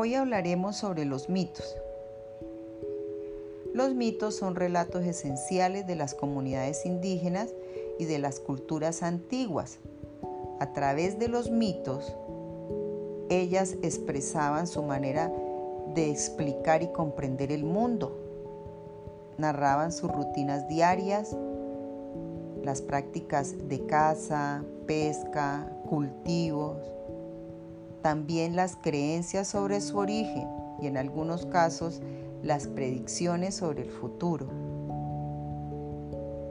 Hoy hablaremos sobre los mitos. Los mitos son relatos esenciales de las comunidades indígenas y de las culturas antiguas. A través de los mitos, ellas expresaban su manera de explicar y comprender el mundo. Narraban sus rutinas diarias, las prácticas de caza, pesca, cultivos, también las creencias sobre su origen y en algunos casos las predicciones sobre el futuro.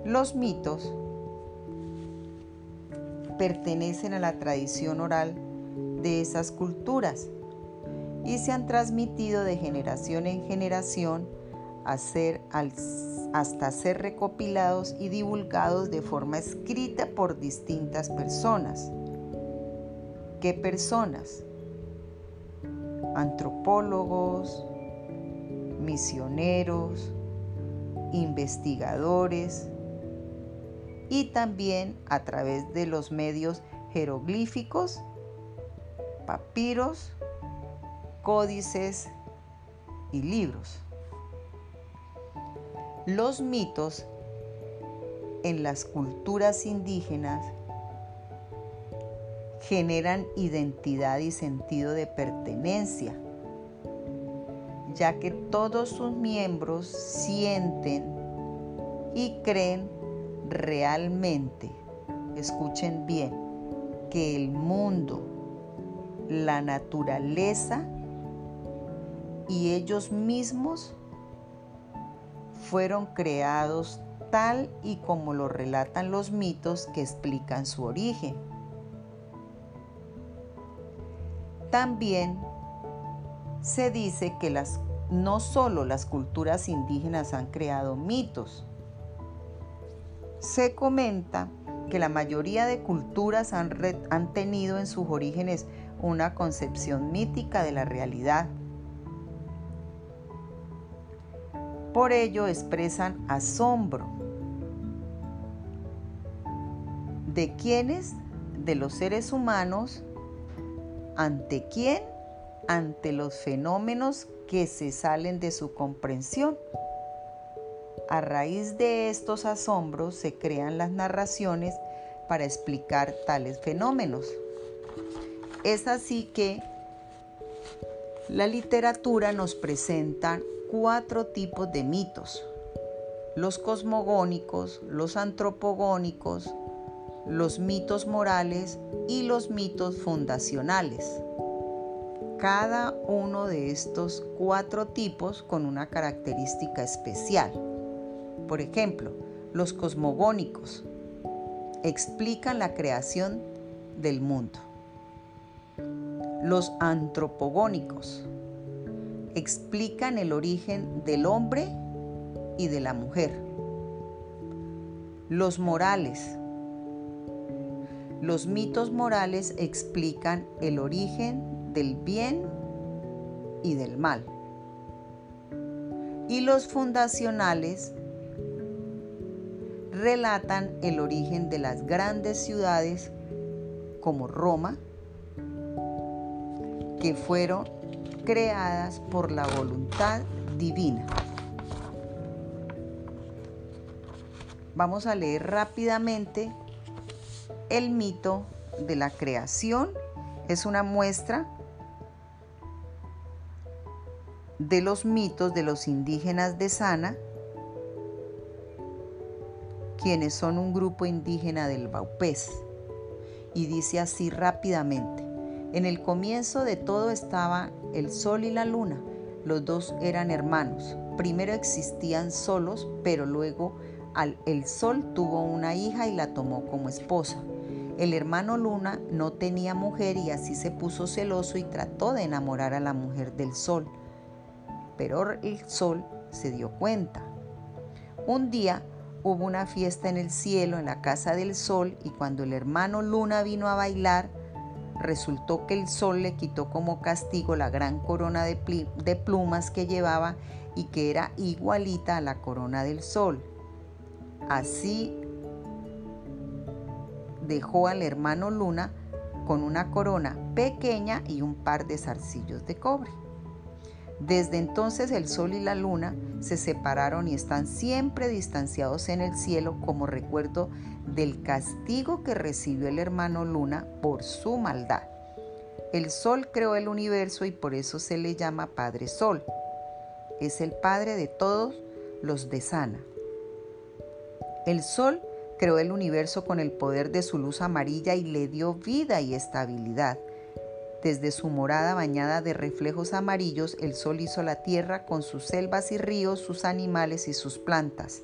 Los mitos pertenecen a la tradición oral de esas culturas y se han transmitido de generación en generación hasta ser recopilados y divulgados de forma escrita por distintas personas. ¿Qué personas? Antropólogos, misioneros, investigadores y también a través de los medios jeroglíficos, papiros, códices y libros. Los mitos en las culturas indígenas generan identidad y sentido de pertenencia, ya que todos sus miembros sienten y creen realmente, escuchen bien, que el mundo, la naturaleza y ellos mismos fueron creados tal y como lo relatan los mitos que explican su origen. También se dice que las, no solo las culturas indígenas han creado mitos, se comenta que la mayoría de culturas han, han tenido en sus orígenes una concepción mítica de la realidad. Por ello expresan asombro. ¿De quiénes? De los seres humanos ¿Ante quién? Ante los fenómenos que se salen de su comprensión. A raíz de estos asombros se crean las narraciones para explicar tales fenómenos. Es así que la literatura nos presenta cuatro tipos de mitos. Los cosmogónicos, los antropogónicos, los mitos morales y los mitos fundacionales. Cada uno de estos cuatro tipos con una característica especial. Por ejemplo, los cosmogónicos explican la creación del mundo. Los antropogónicos explican el origen del hombre y de la mujer. Los morales los mitos morales explican el origen del bien y del mal. Y los fundacionales relatan el origen de las grandes ciudades como Roma, que fueron creadas por la voluntad divina. Vamos a leer rápidamente el mito de la creación es una muestra de los mitos de los indígenas de Sana, quienes son un grupo indígena del Baupés. Y dice así rápidamente, en el comienzo de todo estaba el sol y la luna, los dos eran hermanos, primero existían solos, pero luego el sol tuvo una hija y la tomó como esposa. El hermano Luna no tenía mujer y así se puso celoso y trató de enamorar a la mujer del sol. Pero el sol se dio cuenta. Un día hubo una fiesta en el cielo en la casa del sol y cuando el hermano Luna vino a bailar, resultó que el sol le quitó como castigo la gran corona de, plumas que llevaba y que era igualita a la corona del sol. Así dejó al hermano Luna con una corona pequeña y un par de zarcillos de cobre. Desde entonces el sol y la luna se separaron y están siempre distanciados en el cielo como recuerdo del castigo que recibió el hermano luna por su maldad. El sol creó el universo y por eso se le llama Padre Sol. Es el padre de todos los de Sana. El sol creó el universo con el poder de su luz amarilla y le dio vida y estabilidad. Desde su morada bañada de reflejos amarillos, el sol hizo la tierra con sus selvas y ríos, sus animales y sus plantas.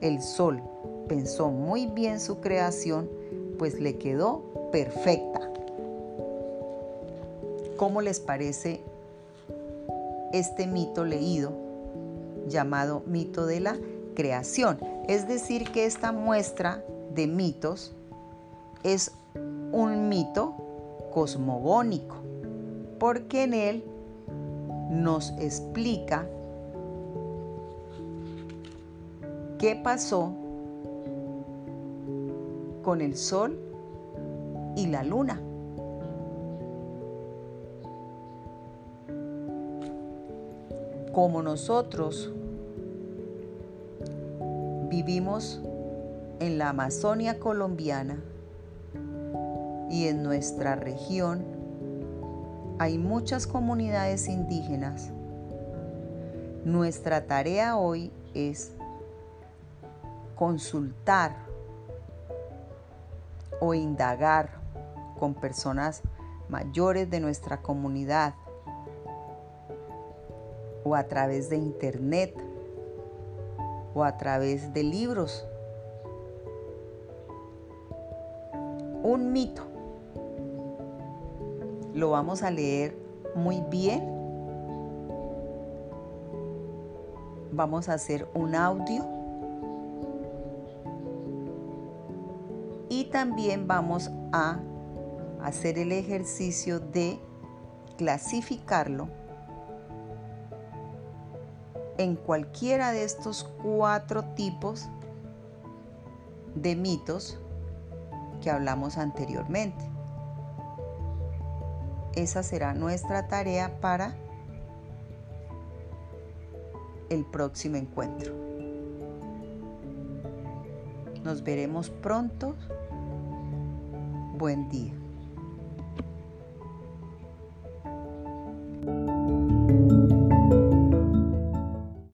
El sol pensó muy bien su creación, pues le quedó perfecta. ¿Cómo les parece este mito leído llamado mito de la creación? Es decir, que esta muestra de mitos es un mito cosmogónico, porque en él nos explica qué pasó con el sol y la luna. Como nosotros vivimos en la Amazonia colombiana, y en nuestra región hay muchas comunidades indígenas. Nuestra tarea hoy es consultar o indagar con personas mayores de nuestra comunidad o a través de internet o a través de libros. Un mito lo vamos a leer muy bien. Vamos a hacer un audio. Y también vamos a hacer el ejercicio de clasificarlo en cualquiera de estos cuatro tipos de mitos que hablamos anteriormente. Esa será nuestra tarea para el próximo encuentro. Nos veremos pronto. Buen día.